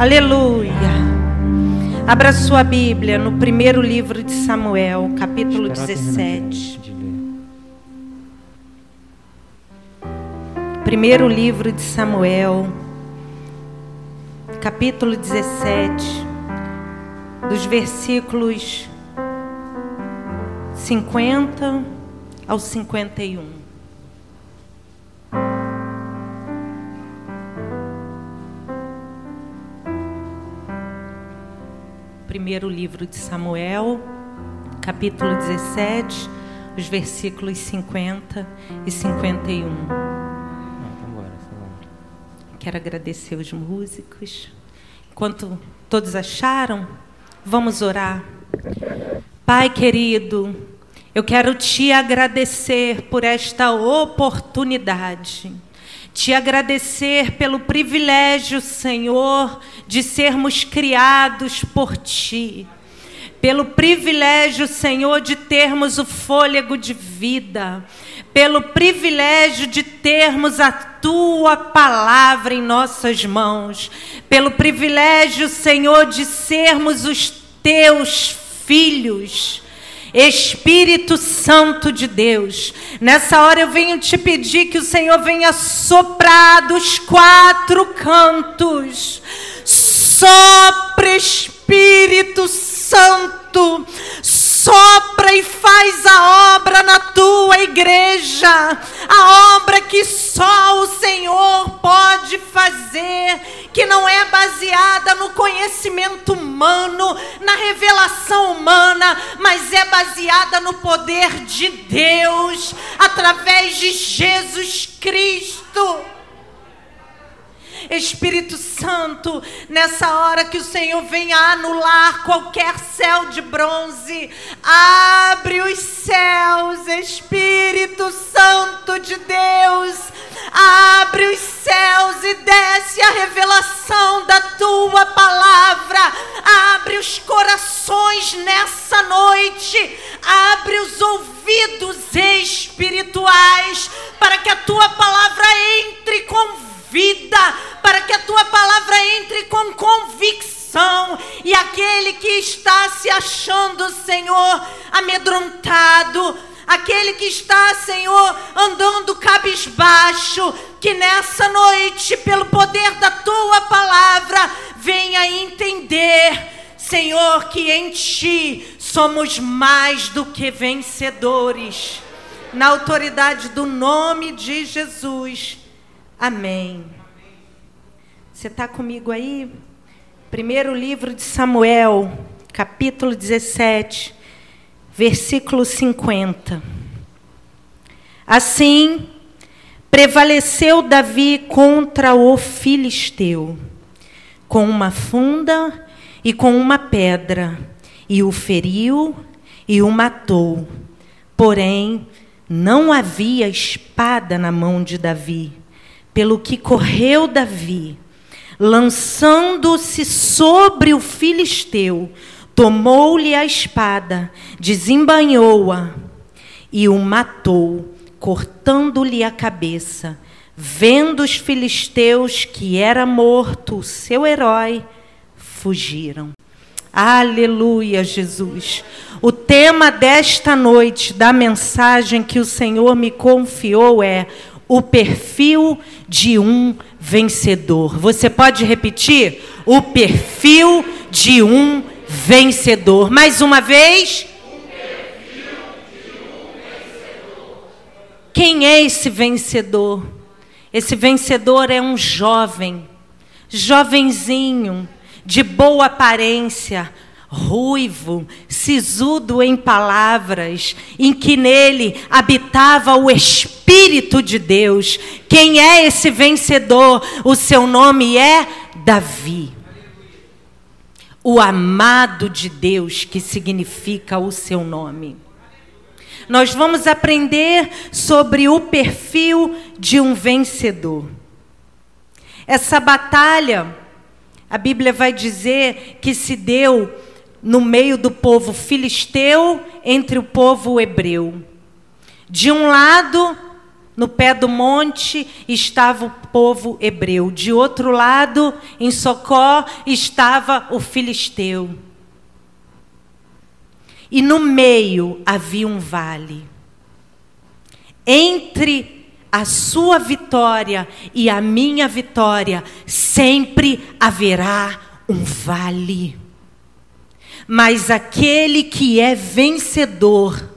Aleluia. Abra sua Bíblia no primeiro livro de Samuel, capítulo 17. Primeiro livro de Samuel, capítulo 17, dos versículos 50 ao 51. Primeiro livro de Samuel, capítulo 17, os versículos 50 e 51. Quero agradecer os músicos. Enquanto todos acharam, vamos orar. Pai querido, eu quero te agradecer por esta oportunidade te agradecer pelo privilégio, Senhor, de sermos criados por Ti. Pelo privilégio, Senhor, de termos o fôlego de vida. Pelo privilégio de termos a Tua palavra em nossas mãos. Pelo privilégio, Senhor, de sermos os Teus filhos. Espírito Santo de Deus, nessa hora eu venho te pedir que o Senhor venha soprar dos quatro cantos. Sopra, Espírito Santo, sopra e faz a obra na tua igreja, a obra que só o Senhor pode fazer, que não é baseada no conhecimento humano, na revelação humana, mas é baseada no poder de Deus, através de Jesus Cristo. Espírito Santo, nessa hora que o Senhor venha anular qualquer céu de bronze, abre os céus, Espírito Santo de Deus, abre os céus e desce a revelação da tua palavra, abre os corações nessa noite, abre os ouvidos espirituais, para que a tua palavra entre com vida, para que a tua palavra entre com convicção. E aquele que está se achando, Senhor, amedrontado, aquele que está, Senhor, andando cabisbaixo, que nessa noite, pelo poder da tua palavra, venha entender. Senhor, que em Ti somos mais do que vencedores. Na autoridade do nome de Jesus. Amém. Você está comigo aí? Primeiro livro de Samuel, capítulo 17, versículo 50. Assim, prevaleceu Davi contra o filisteu, com uma funda e com uma pedra, e o feriu e o matou. Porém, não havia espada na mão de Davi pelo que correu Davi, lançando-se sobre o filisteu, tomou-lhe a espada, desembanhou-a e o matou, cortando-lhe a cabeça. Vendo os filisteus que era morto o seu herói, fugiram. Aleluia, Jesus. O tema desta noite, da mensagem que o Senhor me confiou é o perfil de um vencedor. Você pode repetir? O perfil de um vencedor. Mais uma vez. Quem é esse vencedor? Esse vencedor é um jovem, jovenzinho, de boa aparência, ruivo, sisudo em palavras, em que nele habitava o Espírito de Deus. Quem é esse vencedor? O seu nome é Davi. O amado de Deus, que significa o seu nome. Nós vamos aprender sobre o perfil de um vencedor. Essa batalha, a Bíblia vai dizer que se deu no meio do povo filisteu entre o povo hebreu. De um lado, no pé do monte estava o povo hebreu. De outro lado, em Socó, estava o filisteu. E no meio havia um vale. Entre a sua vitória e a minha vitória, sempre haverá um vale. Mas aquele que é vencedor,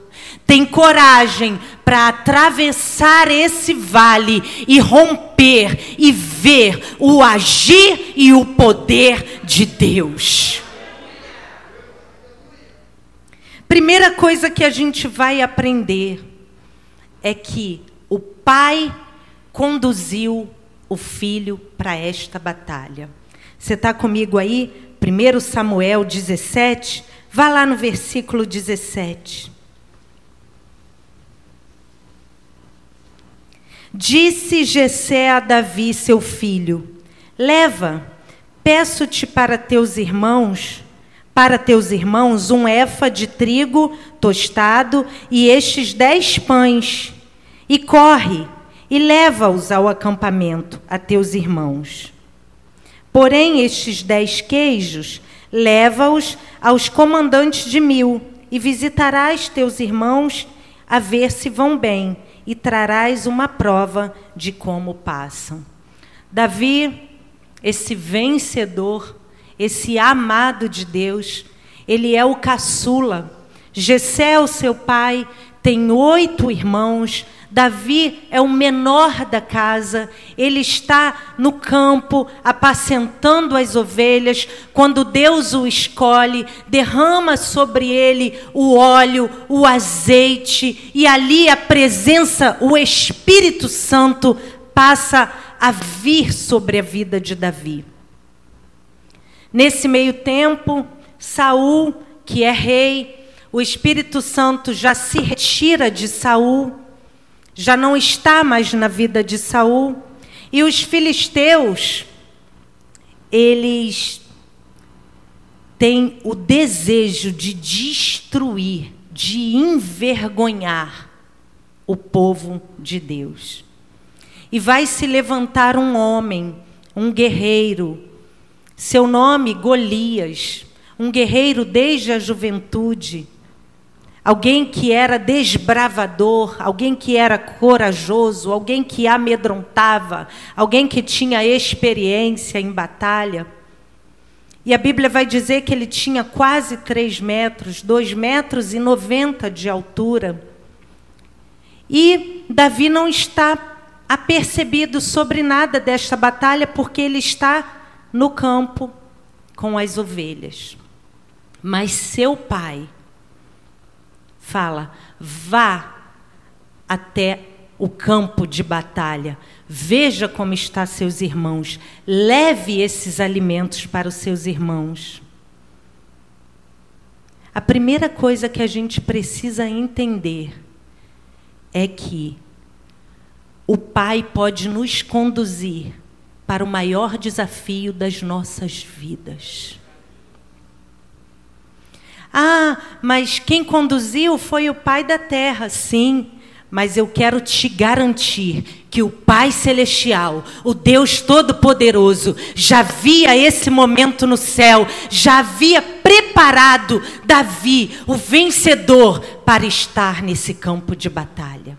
tem coragem para atravessar esse vale e romper e ver o agir e o poder de Deus. Primeira coisa que a gente vai aprender é que o pai conduziu o filho para esta batalha. Você está comigo aí? 1 Samuel 17, vá lá no versículo 17. Disse Jessé a Davi, seu filho: Leva, peço-te para teus irmãos, para teus irmãos um efa de trigo tostado e estes dez pães, e corre e leva-os ao acampamento a teus irmãos. Porém, estes dez queijos, leva-os aos comandantes de mil, e visitarás teus irmãos a ver se vão bem e trarás uma prova de como passam. Davi, esse vencedor, esse amado de Deus, ele é o caçula. Gessé, o seu pai, tem oito irmãos, Davi é o menor da casa, ele está no campo apacentando as ovelhas. Quando Deus o escolhe, derrama sobre ele o óleo, o azeite, e ali a presença, o Espírito Santo passa a vir sobre a vida de Davi. Nesse meio tempo, Saul, que é rei, o Espírito Santo já se retira de Saul já não está mais na vida de Saul. E os filisteus, eles têm o desejo de destruir, de envergonhar o povo de Deus. E vai se levantar um homem, um guerreiro, seu nome Golias, um guerreiro desde a juventude alguém que era desbravador, alguém que era corajoso, alguém que amedrontava, alguém que tinha experiência em batalha. E a Bíblia vai dizer que ele tinha quase três metros, dois metros e noventa de altura. E Davi não está apercebido sobre nada desta batalha, porque ele está no campo com as ovelhas. Mas seu pai, fala: vá até o campo de batalha, veja como está seus irmãos, leve esses alimentos para os seus irmãos. A primeira coisa que a gente precisa entender é que o Pai pode nos conduzir para o maior desafio das nossas vidas. Ah, mas quem conduziu foi o Pai da terra. Sim, mas eu quero te garantir que o Pai Celestial, o Deus Todo-Poderoso, já via esse momento no céu, já havia preparado Davi, o vencedor, para estar nesse campo de batalha.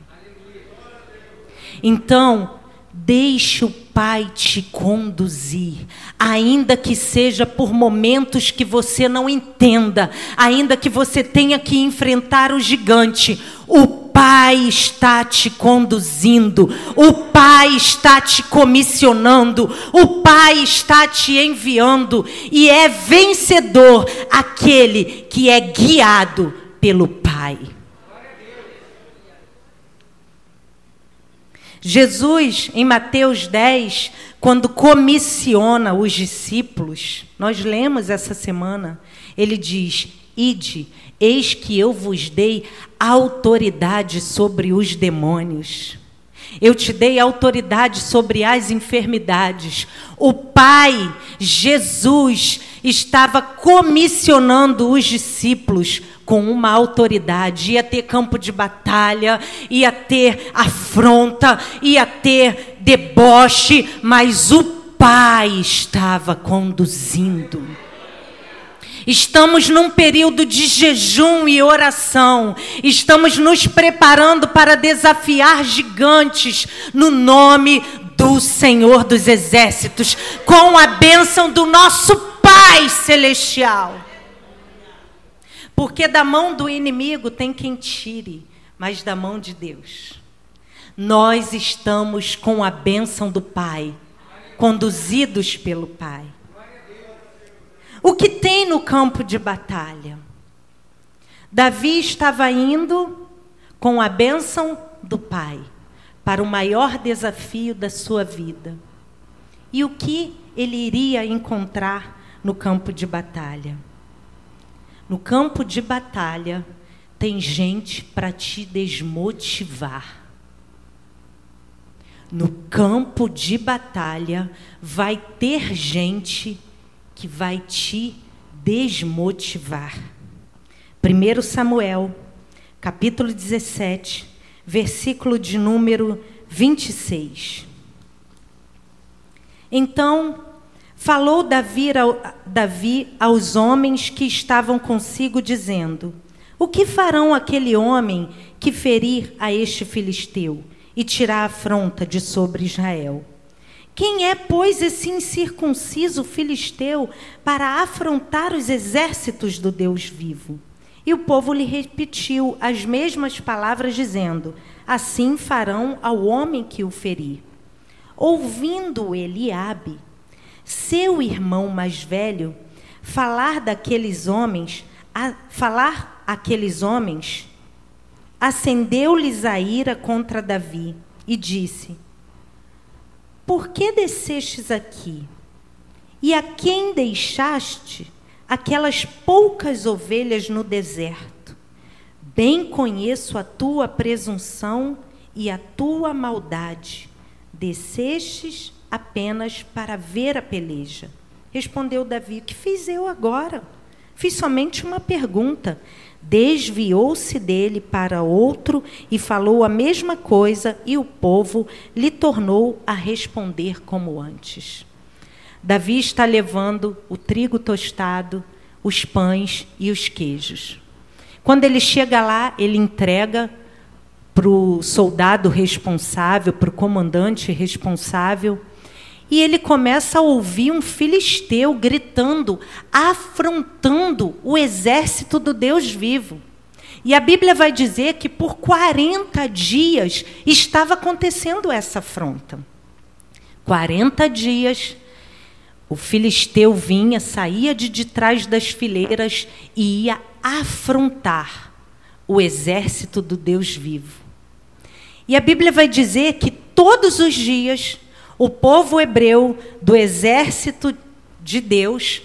Então, deixe o Pai te conduzir, ainda que seja por momentos que você não entenda, ainda que você tenha que enfrentar o gigante, o Pai está te conduzindo, o Pai está te comissionando, o Pai está te enviando, e é vencedor aquele que é guiado pelo Pai. Jesus, em Mateus 10, quando comissiona os discípulos, nós lemos essa semana, ele diz: Ide, eis que eu vos dei autoridade sobre os demônios. Eu te dei autoridade sobre as enfermidades. O Pai, Jesus, estava comissionando os discípulos com uma autoridade. Ia ter campo de batalha, ia ter afronta, ia ter deboche, mas o Pai estava conduzindo. Estamos num período de jejum e oração. Estamos nos preparando para desafiar gigantes no nome do Senhor dos Exércitos, com a bênção do nosso Pai Celestial. Porque da mão do inimigo tem quem tire, mas da mão de Deus. Nós estamos com a bênção do Pai, conduzidos pelo Pai. O que tem no campo de batalha? Davi estava indo com a bênção do Pai para o maior desafio da sua vida. E o que ele iria encontrar no campo de batalha? No campo de batalha tem gente para te desmotivar. No campo de batalha vai ter gente que vai te desmotivar. 1 Samuel, capítulo 17, versículo de número 26. Então falou Davi, Davi aos homens que estavam consigo, dizendo: O que farão aquele homem que ferir a este filisteu e tirar a afronta de sobre Israel? Quem é, pois, esse incircunciso filisteu para afrontar os exércitos do Deus vivo? E o povo lhe repetiu as mesmas palavras, dizendo: Assim farão ao homem que o ferir. Ouvindo Eliabe, seu irmão mais velho, falar daqueles homens, a, falar aqueles homens, acendeu-lhes a ira contra Davi e disse: por que descestes aqui? E a quem deixaste aquelas poucas ovelhas no deserto? Bem conheço a tua presunção e a tua maldade. Descestes apenas para ver a peleja. Respondeu Davi: Que fiz eu agora? Fiz somente uma pergunta desviou-se dele para outro e falou a mesma coisa, e o povo lhe tornou a responder como antes. Davi está levando o trigo tostado, os pães e os queijos. Quando ele chega lá, ele entrega para o soldado responsável, para o comandante responsável, e ele começa a ouvir um filisteu gritando, afrontando o exército do Deus vivo. E a Bíblia vai dizer que por 40 dias estava acontecendo essa afronta. 40 dias, o filisteu vinha, saía de, de trás das fileiras e ia afrontar o exército do Deus vivo. E a Bíblia vai dizer que todos os dias o povo hebreu do exército de Deus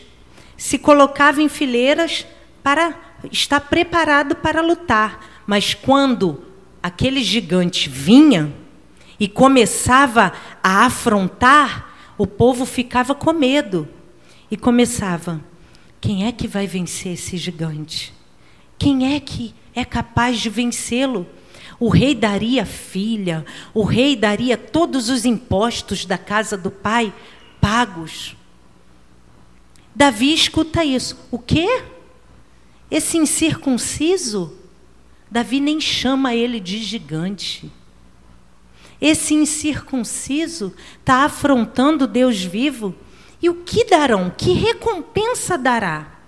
se colocava em fileiras para estar preparado para lutar. Mas quando aquele gigante vinha e começava a afrontar, o povo ficava com medo e começava: quem é que vai vencer esse gigante? Quem é que é capaz de vencê-lo? O rei daria filha, o rei daria todos os impostos da casa do pai pagos. Davi escuta isso. O quê? Esse incircunciso? Davi nem chama ele de gigante. Esse incircunciso está afrontando Deus vivo. E o que darão? Que recompensa dará?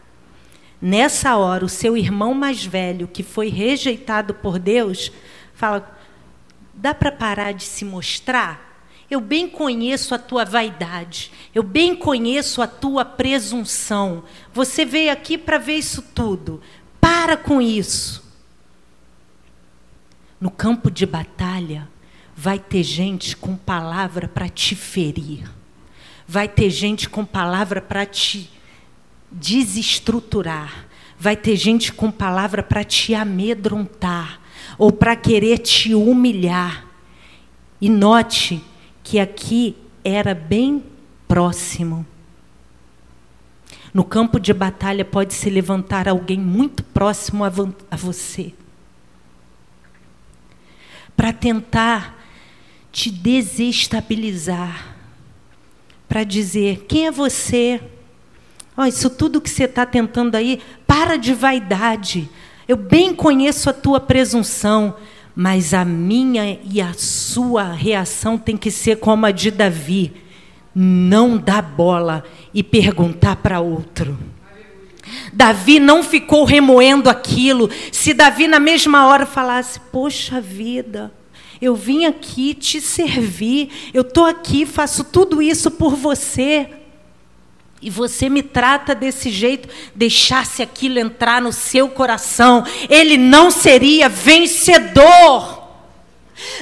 Nessa hora, o seu irmão mais velho, que foi rejeitado por Deus, fala: dá para parar de se mostrar? Eu bem conheço a tua vaidade, eu bem conheço a tua presunção. Você veio aqui para ver isso tudo. Para com isso. No campo de batalha, vai ter gente com palavra para te ferir. Vai ter gente com palavra para te desestruturar. Vai ter gente com palavra para te amedrontar ou para querer te humilhar. E note que aqui era bem próximo. No campo de batalha pode se levantar alguém muito próximo a, a você para tentar te desestabilizar, para dizer: quem é você? Oh, isso tudo que você está tentando aí, para de vaidade. Eu bem conheço a tua presunção, mas a minha e a sua reação tem que ser como a de Davi: não dar bola e perguntar para outro. Davi não ficou remoendo aquilo. Se Davi, na mesma hora, falasse: Poxa vida, eu vim aqui te servir, eu estou aqui, faço tudo isso por você. E você me trata desse jeito, deixasse aquilo entrar no seu coração, ele não seria vencedor.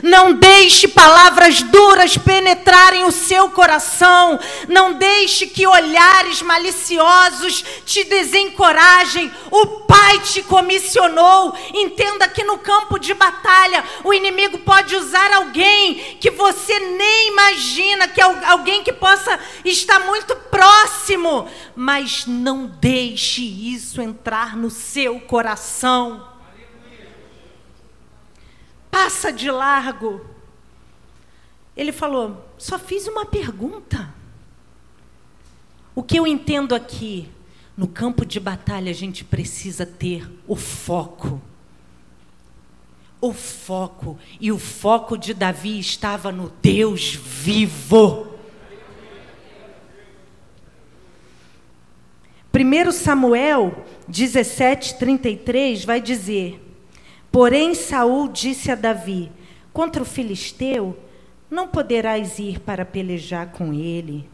Não deixe palavras duras penetrarem o seu coração. Não deixe que olhares maliciosos te desencorajem. O Pai te comissionou. Entenda que no campo de batalha o inimigo pode usar alguém que você nem imagina, que é alguém que possa estar muito próximo, mas não deixe isso entrar no seu coração passa de largo. Ele falou: só fiz uma pergunta. O que eu entendo aqui, no campo de batalha, a gente precisa ter o foco. O foco. E o foco de Davi estava no Deus vivo. 1 Samuel 17, 33 vai dizer: Porém, Saul disse a Davi: Contra o filisteu, não poderás ir para pelejar com ele,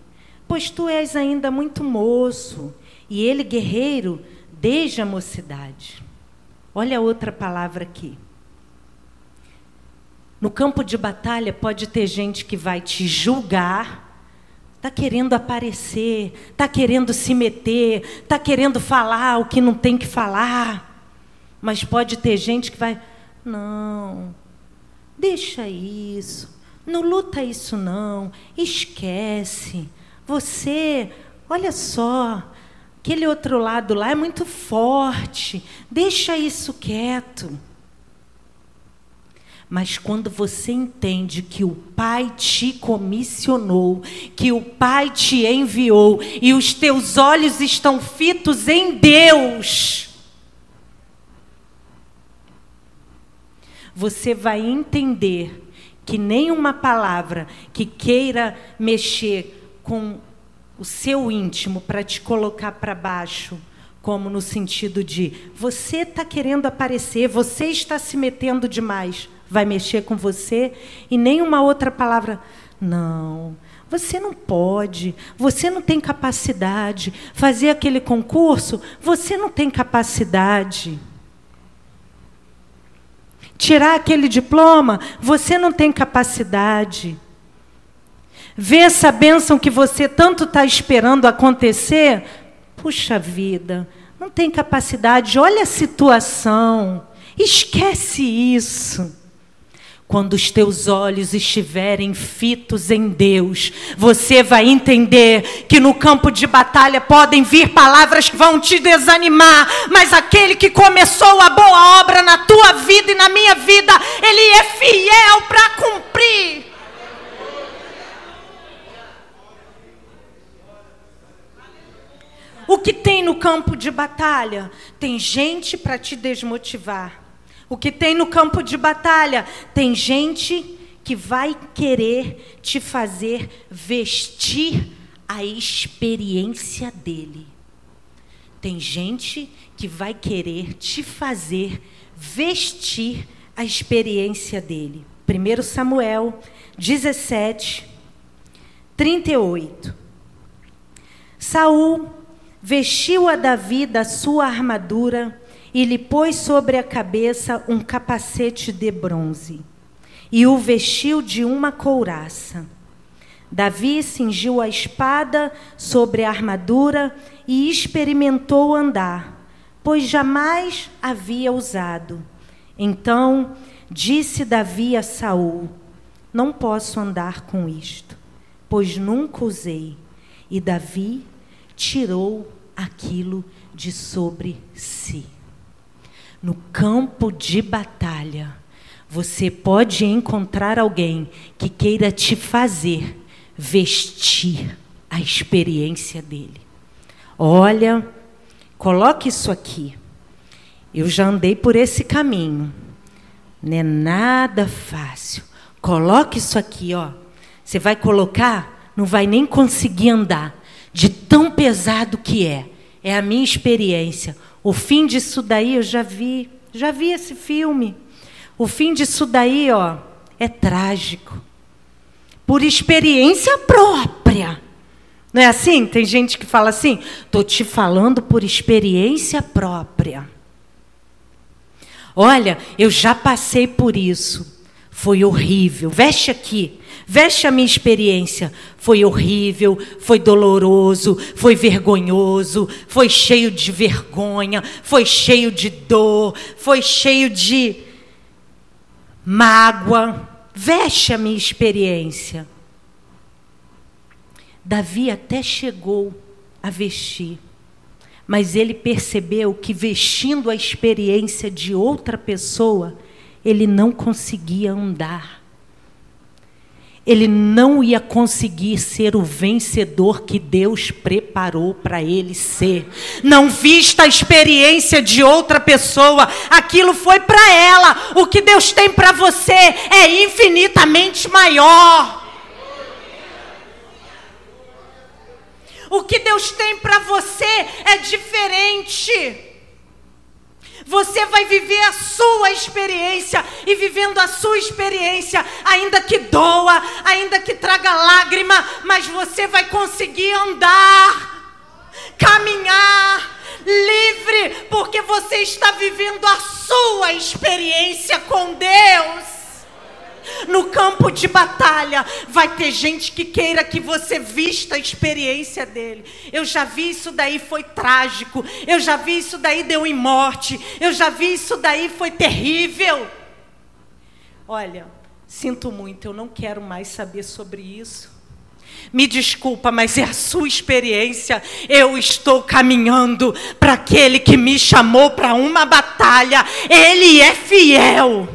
pois tu és ainda muito moço, e ele guerreiro desde a mocidade. Olha outra palavra aqui. No campo de batalha pode ter gente que vai te julgar, está querendo aparecer, está querendo se meter, está querendo falar o que não tem que falar. Mas pode ter gente que vai, não, deixa isso, não luta isso não, esquece. Você, olha só, aquele outro lado lá é muito forte, deixa isso quieto. Mas quando você entende que o Pai te comissionou, que o Pai te enviou e os teus olhos estão fitos em Deus, você vai entender que nenhuma palavra que queira mexer com o seu íntimo para te colocar para baixo, como no sentido de você está querendo aparecer, você está se metendo demais, vai mexer com você e nenhuma outra palavra. Não, você não pode, você não tem capacidade. Fazer aquele concurso, você não tem capacidade tirar aquele diploma, você não tem capacidade. Ver essa bênção que você tanto está esperando acontecer, puxa vida, não tem capacidade, olha a situação, esquece isso. Quando os teus olhos estiverem fitos em Deus, você vai entender que no campo de batalha podem vir palavras que vão te desanimar, mas aquele que começou a boa obra na tua vida e na minha vida, ele é fiel para cumprir. O que tem no campo de batalha? Tem gente para te desmotivar. O que tem no campo de batalha? Tem gente que vai querer te fazer vestir a experiência dele. Tem gente que vai querer te fazer vestir a experiência dele. 1 Samuel 17, 38. Saul vestiu a Davi da sua armadura e lhe pôs sobre a cabeça um capacete de bronze e o vestiu de uma couraça. Davi cingiu a espada sobre a armadura e experimentou andar, pois jamais havia usado. Então disse Davi a Saul: Não posso andar com isto, pois nunca usei. E Davi tirou aquilo de sobre si. No campo de batalha, você pode encontrar alguém que queira te fazer vestir a experiência dele. Olha, coloque isso aqui. Eu já andei por esse caminho. Não é nada fácil. Coloque isso aqui, ó. Você vai colocar, não vai nem conseguir andar, de tão pesado que é. É a minha experiência. O fim disso daí eu já vi, já vi esse filme. O fim disso daí, ó, é trágico. Por experiência própria. Não é assim? Tem gente que fala assim: "Tô te falando por experiência própria". Olha, eu já passei por isso. Foi horrível. Veste aqui. Veste a minha experiência. Foi horrível, foi doloroso, foi vergonhoso, foi cheio de vergonha, foi cheio de dor, foi cheio de mágoa. Veste a minha experiência. Davi até chegou a vestir, mas ele percebeu que vestindo a experiência de outra pessoa, ele não conseguia andar. Ele não ia conseguir ser o vencedor que Deus preparou para ele ser. Não vista a experiência de outra pessoa, aquilo foi para ela. O que Deus tem para você é infinitamente maior. O que Deus tem para você é diferente. Você vai viver a sua experiência e vivendo a sua experiência, ainda que doa, ainda que traga lágrima, mas você vai conseguir andar, caminhar livre, porque você está vivendo a sua experiência com Deus. No campo de batalha, vai ter gente que queira que você vista a experiência dele. Eu já vi isso daí, foi trágico. Eu já vi isso daí, deu em morte. Eu já vi isso daí, foi terrível. Olha, sinto muito, eu não quero mais saber sobre isso. Me desculpa, mas é a sua experiência. Eu estou caminhando para aquele que me chamou para uma batalha. Ele é fiel.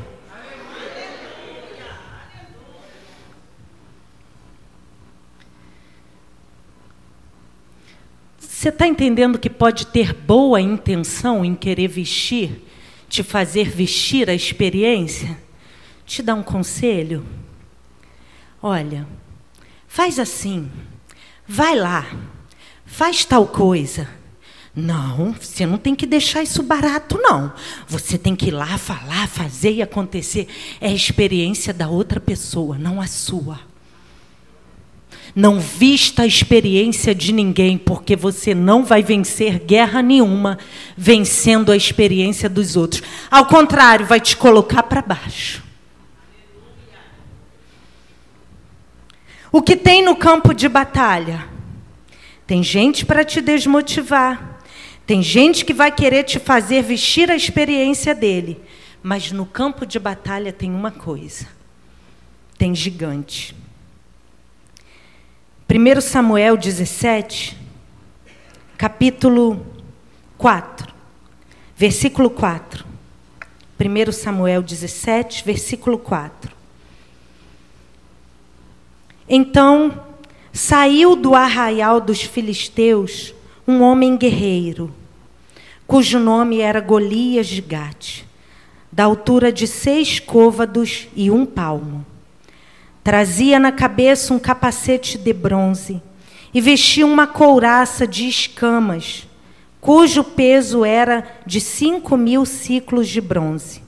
Você está entendendo que pode ter boa intenção em querer vestir, te fazer vestir a experiência? Te dar um conselho? Olha, faz assim, vai lá, faz tal coisa. Não, você não tem que deixar isso barato, não. Você tem que ir lá, falar, fazer e acontecer. É a experiência da outra pessoa, não a sua. Não vista a experiência de ninguém, porque você não vai vencer guerra nenhuma vencendo a experiência dos outros. Ao contrário, vai te colocar para baixo. O que tem no campo de batalha? Tem gente para te desmotivar. Tem gente que vai querer te fazer vestir a experiência dele. Mas no campo de batalha tem uma coisa: tem gigante. 1 Samuel 17, capítulo 4, versículo 4. 1 Samuel 17, versículo 4. Então saiu do arraial dos filisteus um homem guerreiro, cujo nome era Golias de Gate, da altura de seis côvados e um palmo. Trazia na cabeça um capacete de bronze e vestia uma couraça de escamas, cujo peso era de cinco mil ciclos de bronze.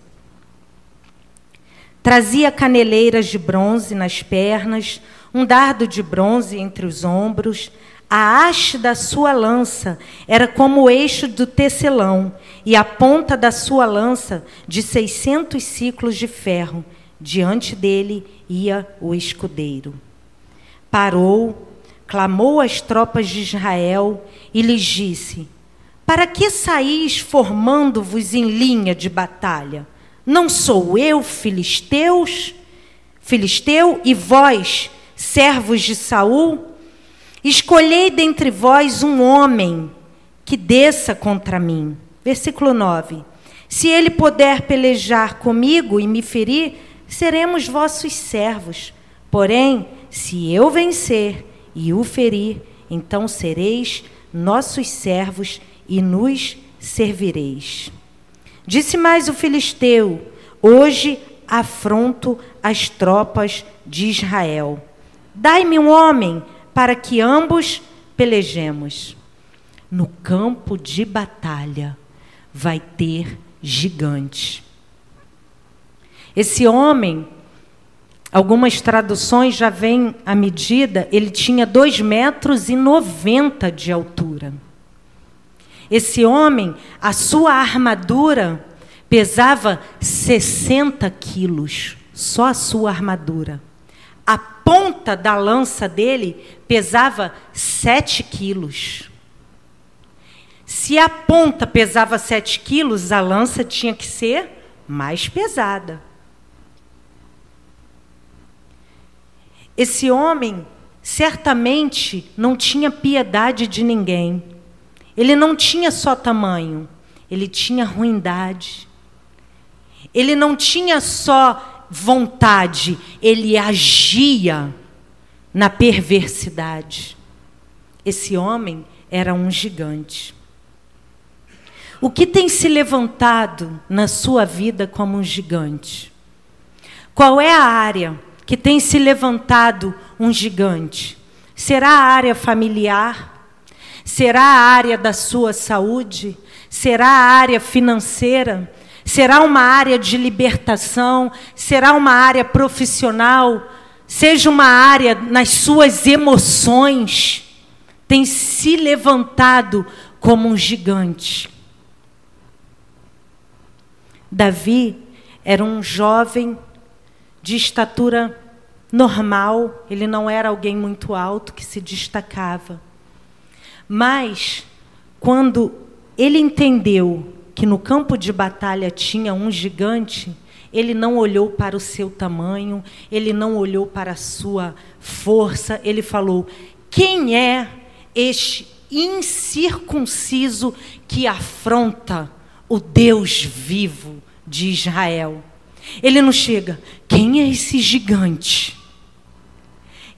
Trazia caneleiras de bronze nas pernas, um dardo de bronze entre os ombros. A haste da sua lança era como o eixo do tecelão, e a ponta da sua lança de seiscentos ciclos de ferro. Diante dele ia o escudeiro. Parou, clamou às tropas de Israel e lhes disse: Para que saís formando-vos em linha de batalha? Não sou eu filisteus? Filisteu e vós, servos de Saul? Escolhei dentre vós um homem que desça contra mim. Versículo 9. Se ele puder pelejar comigo e me ferir, seremos vossos servos. Porém, se eu vencer e o ferir, então sereis nossos servos e nos servireis. Disse mais o filisteu: Hoje afronto as tropas de Israel. Dai-me um homem para que ambos pelejemos. No campo de batalha vai ter gigante. Esse homem, algumas traduções já vêm à medida, ele tinha 2 metros e 90 de altura. Esse homem, a sua armadura pesava 60 quilos, só a sua armadura. A ponta da lança dele pesava 7 quilos. Se a ponta pesava 7 quilos, a lança tinha que ser mais pesada. Esse homem certamente não tinha piedade de ninguém. Ele não tinha só tamanho, ele tinha ruindade. Ele não tinha só vontade, ele agia na perversidade. Esse homem era um gigante. O que tem se levantado na sua vida como um gigante? Qual é a área que tem se levantado um gigante? Será a área familiar? Será a área da sua saúde? Será a área financeira? Será uma área de libertação? Será uma área profissional? Seja uma área nas suas emoções? Tem se levantado como um gigante. Davi era um jovem de estatura normal, ele não era alguém muito alto que se destacava. Mas, quando ele entendeu que no campo de batalha tinha um gigante, ele não olhou para o seu tamanho, ele não olhou para a sua força, ele falou: quem é este incircunciso que afronta o Deus vivo de Israel? Ele não chega, quem é esse gigante?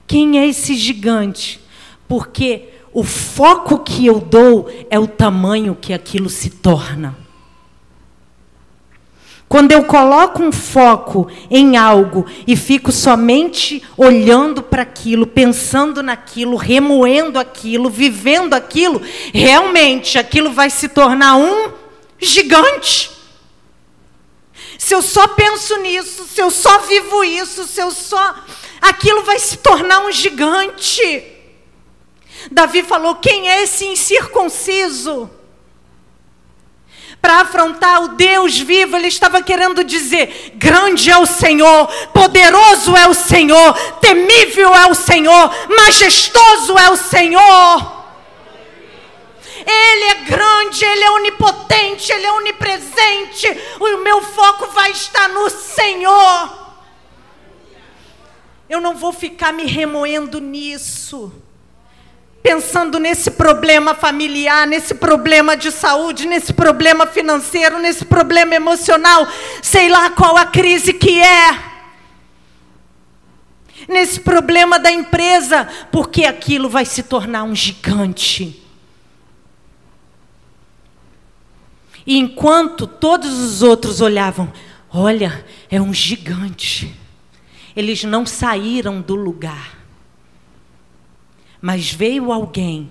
Quem é esse gigante? Porque o foco que eu dou é o tamanho que aquilo se torna. Quando eu coloco um foco em algo e fico somente olhando para aquilo, pensando naquilo, remoendo aquilo, vivendo aquilo, realmente aquilo vai se tornar um gigante. Se eu só penso nisso, se eu só vivo isso, se eu só. aquilo vai se tornar um gigante. Davi falou: quem é esse incircunciso? Para afrontar o Deus vivo, ele estava querendo dizer: grande é o Senhor, poderoso é o Senhor, temível é o Senhor, majestoso é o Senhor. Ele é grande, Ele é onipotente, Ele é onipresente. O meu foco vai estar no Senhor. Eu não vou ficar me remoendo nisso pensando nesse problema familiar, nesse problema de saúde, nesse problema financeiro, nesse problema emocional, sei lá qual a crise que é. Nesse problema da empresa, porque aquilo vai se tornar um gigante. E enquanto todos os outros olhavam, olha, é um gigante. Eles não saíram do lugar. Mas veio alguém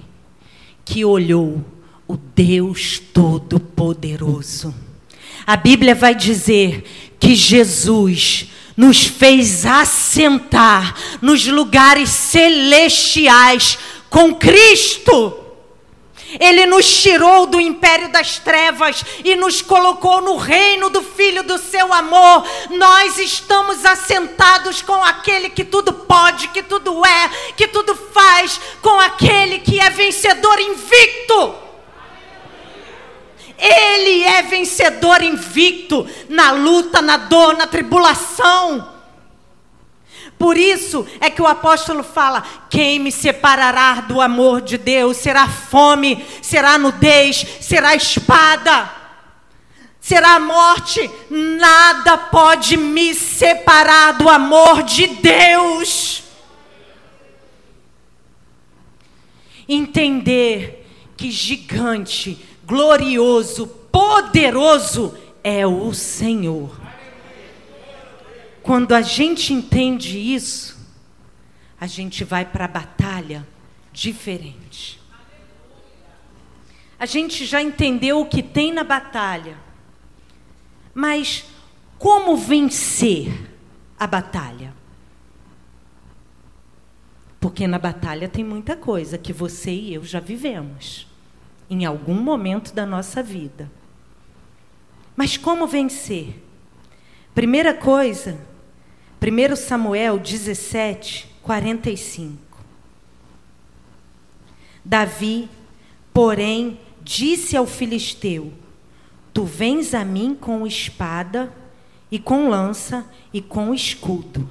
que olhou o Deus Todo-Poderoso. A Bíblia vai dizer que Jesus nos fez assentar nos lugares celestiais com Cristo. Ele nos tirou do império das trevas e nos colocou no reino do Filho do seu amor. Nós estamos assentados com aquele que tudo pode, que tudo é, que tudo faz, com aquele que é vencedor invicto. Ele é vencedor invicto na luta, na dor, na tribulação. Por isso é que o apóstolo fala: quem me separará do amor de Deus? Será fome, será nudez, será espada, será morte. Nada pode me separar do amor de Deus. Entender que gigante, glorioso, poderoso é o Senhor. Quando a gente entende isso, a gente vai para a batalha diferente. A gente já entendeu o que tem na batalha, mas como vencer a batalha? Porque na batalha tem muita coisa que você e eu já vivemos, em algum momento da nossa vida. Mas como vencer? Primeira coisa, 1 Samuel 17, 45. Davi, porém, disse ao filisteu: Tu vens a mim com espada e com lança e com escudo.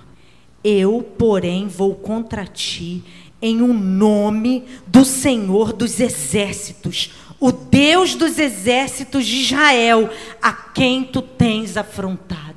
Eu, porém, vou contra ti em um nome do Senhor dos exércitos, o Deus dos exércitos de Israel, a quem tu tens afrontado.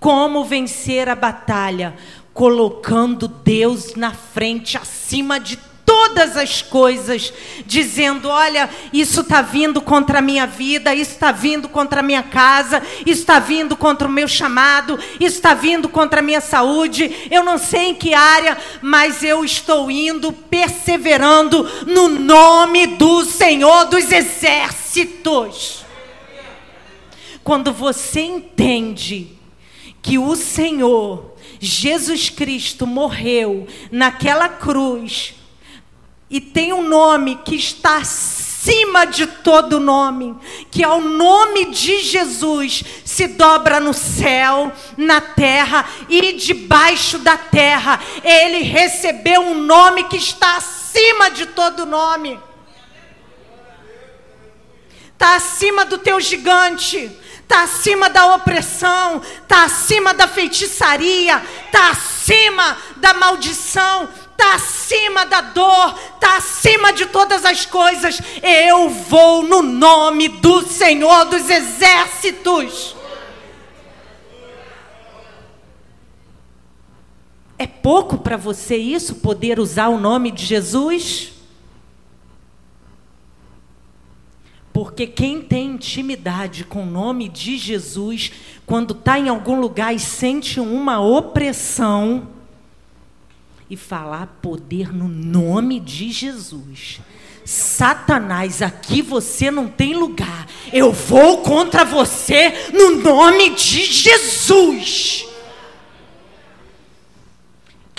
Como vencer a batalha? Colocando Deus na frente, acima de todas as coisas, dizendo: olha, isso está vindo contra a minha vida, isso está vindo contra a minha casa, isso está vindo contra o meu chamado, isso está vindo contra a minha saúde. Eu não sei em que área, mas eu estou indo, perseverando no nome do Senhor dos Exércitos. Quando você entende que o Senhor, Jesus Cristo, morreu naquela cruz e tem um nome que está acima de todo nome, que ao nome de Jesus se dobra no céu, na terra e debaixo da terra. Ele recebeu um nome que está acima de todo nome. Está acima do teu gigante, está acima da opressão, está acima da feitiçaria, está acima da maldição, está acima da dor, está acima de todas as coisas. Eu vou no nome do Senhor dos Exércitos. É pouco para você isso, poder usar o nome de Jesus? Porque quem tem intimidade com o nome de Jesus, quando está em algum lugar e sente uma opressão, e falar poder no nome de Jesus. Satanás, aqui você não tem lugar. Eu vou contra você no nome de Jesus.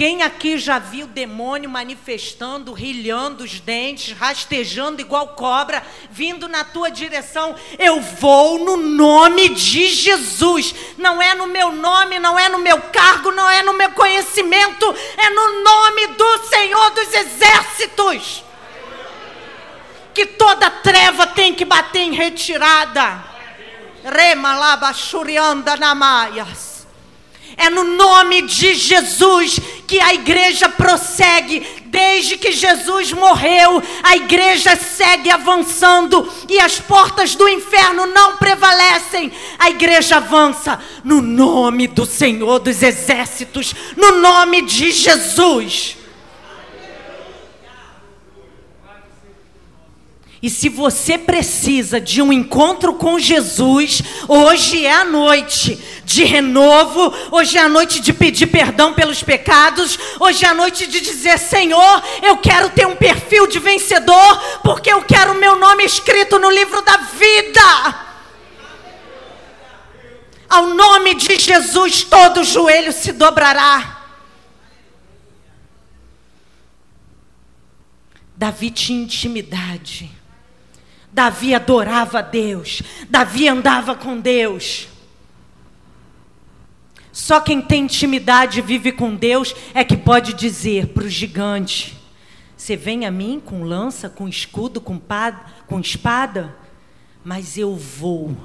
Quem aqui já viu demônio manifestando, rilhando os dentes, rastejando igual cobra, vindo na tua direção? Eu vou no nome de Jesus. Não é no meu nome, não é no meu cargo, não é no meu conhecimento, é no nome do Senhor dos Exércitos. Que toda treva tem que bater em retirada. Rema laba churianda namaias. É no nome de Jesus que a igreja prossegue. Desde que Jesus morreu, a igreja segue avançando e as portas do inferno não prevalecem. A igreja avança no nome do Senhor dos Exércitos, no nome de Jesus. E se você precisa de um encontro com Jesus, hoje é a noite de renovo, hoje é a noite de pedir perdão pelos pecados, hoje é a noite de dizer: Senhor, eu quero ter um perfil de vencedor, porque eu quero o meu nome escrito no livro da vida. Ao nome de Jesus, todo joelho se dobrará. Davi tinha intimidade. Davi adorava Deus, Davi andava com Deus. Só quem tem intimidade e vive com Deus é que pode dizer para o gigante: Você vem a mim com lança, com escudo, com, pad, com espada, mas eu vou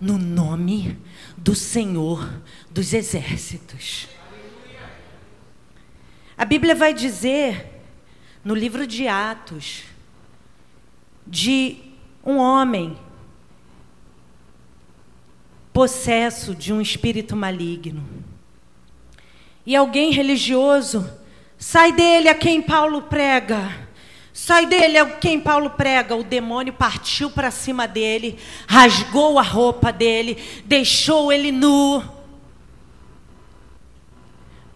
no nome do Senhor dos exércitos. A Bíblia vai dizer, no livro de Atos, de um homem possesso de um espírito maligno. E alguém religioso, sai dele a quem Paulo prega. Sai dele a quem Paulo prega. O demônio partiu para cima dele, rasgou a roupa dele, deixou ele nu.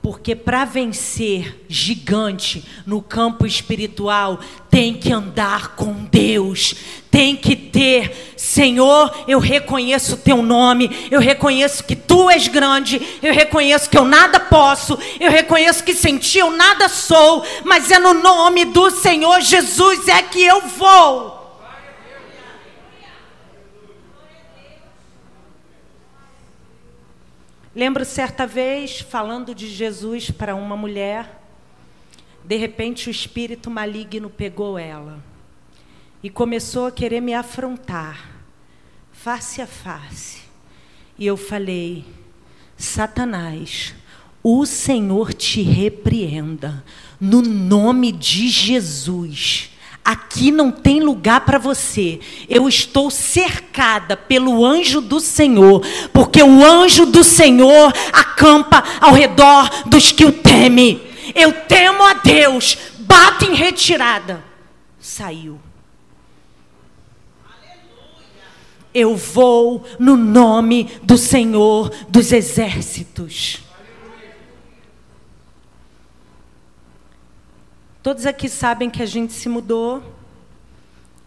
Porque para vencer gigante no campo espiritual, tem que andar com Deus, tem que ter, Senhor, eu reconheço o teu nome, eu reconheço que tu és grande, eu reconheço que eu nada posso, eu reconheço que sem ti eu nada sou, mas é no nome do Senhor Jesus é que eu vou. Lembro certa vez falando de Jesus para uma mulher, de repente o espírito maligno pegou ela e começou a querer me afrontar, face a face. E eu falei: Satanás, o Senhor te repreenda, no nome de Jesus. Aqui não tem lugar para você. Eu estou cercada pelo anjo do Senhor, porque o anjo do Senhor acampa ao redor dos que o temem. Eu temo a Deus, bate em retirada. Saiu. Eu vou no nome do Senhor dos exércitos. Todos aqui sabem que a gente se mudou.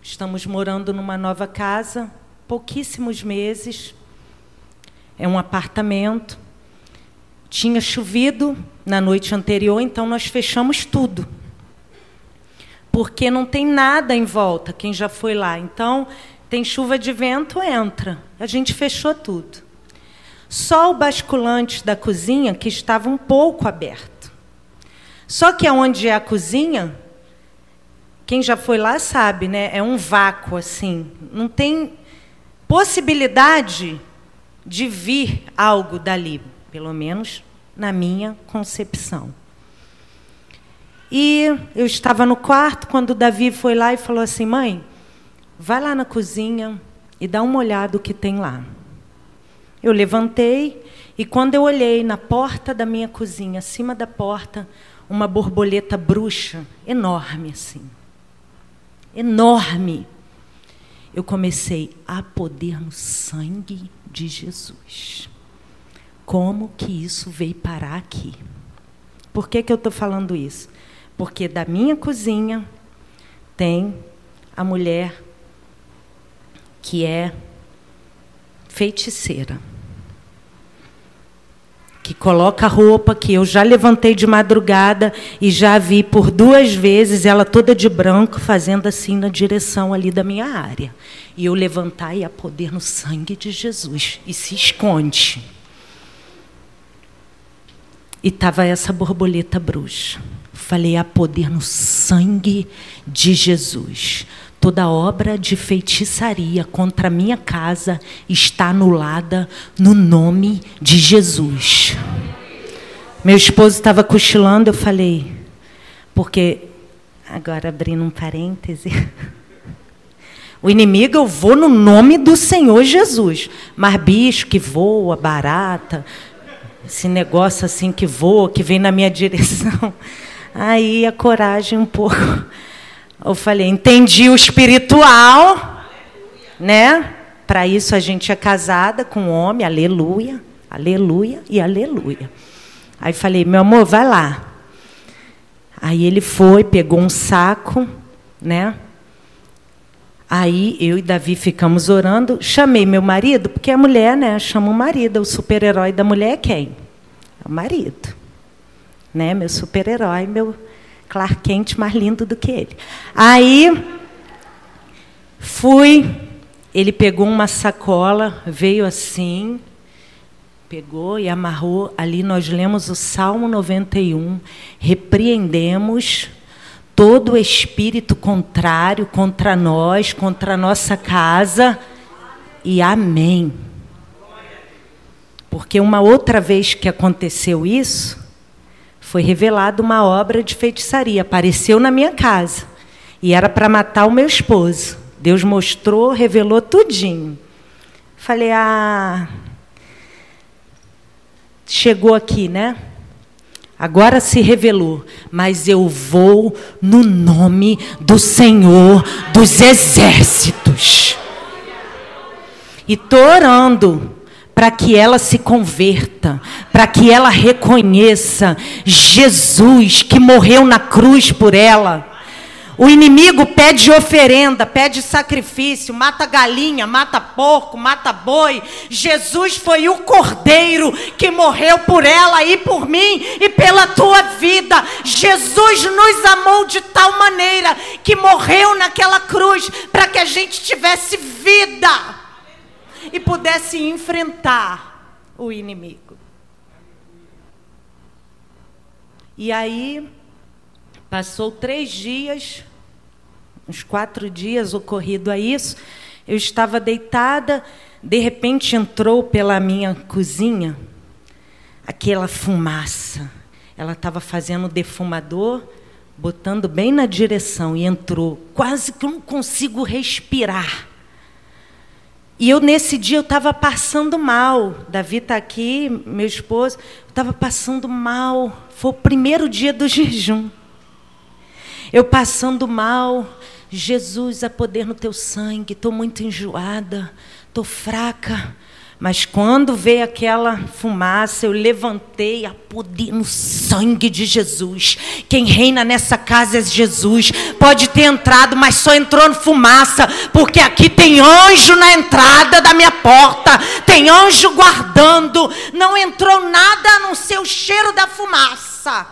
Estamos morando numa nova casa, pouquíssimos meses. É um apartamento. Tinha chovido na noite anterior, então nós fechamos tudo. Porque não tem nada em volta, quem já foi lá. Então, tem chuva de vento, entra. A gente fechou tudo. Só o basculante da cozinha que estava um pouco aberto. Só que aonde é a cozinha, quem já foi lá sabe, né? É um vácuo assim, não tem possibilidade de vir algo dali, pelo menos na minha concepção. E eu estava no quarto quando o Davi foi lá e falou assim: "Mãe, vai lá na cozinha e dá uma olhada o que tem lá". Eu levantei e quando eu olhei na porta da minha cozinha, acima da porta, uma borboleta bruxa enorme assim. Enorme. Eu comecei a poder no sangue de Jesus. Como que isso veio parar aqui? Por que, que eu estou falando isso? Porque da minha cozinha tem a mulher que é feiticeira que coloca roupa que eu já levantei de madrugada e já vi por duas vezes ela toda de branco fazendo assim na direção ali da minha área. E eu levantar e a poder no sangue de Jesus e se esconde. E tava essa borboleta bruxa. Falei a poder no sangue de Jesus. Toda obra de feitiçaria contra a minha casa está anulada no nome de Jesus. Meu esposo estava cochilando, eu falei, porque, agora abrindo um parêntese, o inimigo eu vou no nome do Senhor Jesus. Mas bicho que voa, barata, esse negócio assim que voa, que vem na minha direção, aí a coragem um pouco eu falei, entendi o espiritual, né? Para isso a gente é casada com um homem, aleluia, aleluia e aleluia. Aí falei, meu amor, vai lá. Aí ele foi, pegou um saco, né? Aí eu e Davi ficamos orando. Chamei meu marido, porque a mulher, né? Chama o marido. O super-herói da mulher é quem? É o marido. Né? Meu super-herói, meu Clark Kent mais lindo do que ele. Aí fui, ele pegou uma sacola, veio assim, pegou e amarrou. Ali nós lemos o Salmo 91, repreendemos todo espírito contrário contra nós, contra a nossa casa, e amém. Porque uma outra vez que aconteceu isso, foi revelada uma obra de feitiçaria, apareceu na minha casa. E era para matar o meu esposo. Deus mostrou, revelou tudinho. Falei: "Ah, chegou aqui, né? Agora se revelou, mas eu vou no nome do Senhor dos exércitos. E estou orando para que ela se converta, para que ela reconheça Jesus que morreu na cruz por ela. O inimigo pede oferenda, pede sacrifício, mata galinha, mata porco, mata boi. Jesus foi o cordeiro que morreu por ela e por mim e pela tua vida. Jesus nos amou de tal maneira que morreu naquela cruz para que a gente tivesse vida e pudesse enfrentar o inimigo. E aí, passou três dias, uns quatro dias ocorrido a isso, eu estava deitada, de repente entrou pela minha cozinha aquela fumaça. Ela estava fazendo o defumador, botando bem na direção e entrou. Quase que eu não consigo respirar. E eu, nesse dia, eu estava passando mal. Davi está aqui, meu esposo. Eu estava passando mal. Foi o primeiro dia do jejum. Eu passando mal, Jesus, há poder no teu sangue, estou muito enjoada, estou fraca. Mas quando veio aquela fumaça, eu levantei a poder no sangue de Jesus. Quem reina nessa casa é Jesus. Pode ter entrado, mas só entrou no fumaça, porque aqui tem anjo na entrada da minha porta, tem anjo guardando. Não entrou nada a não ser o cheiro da fumaça.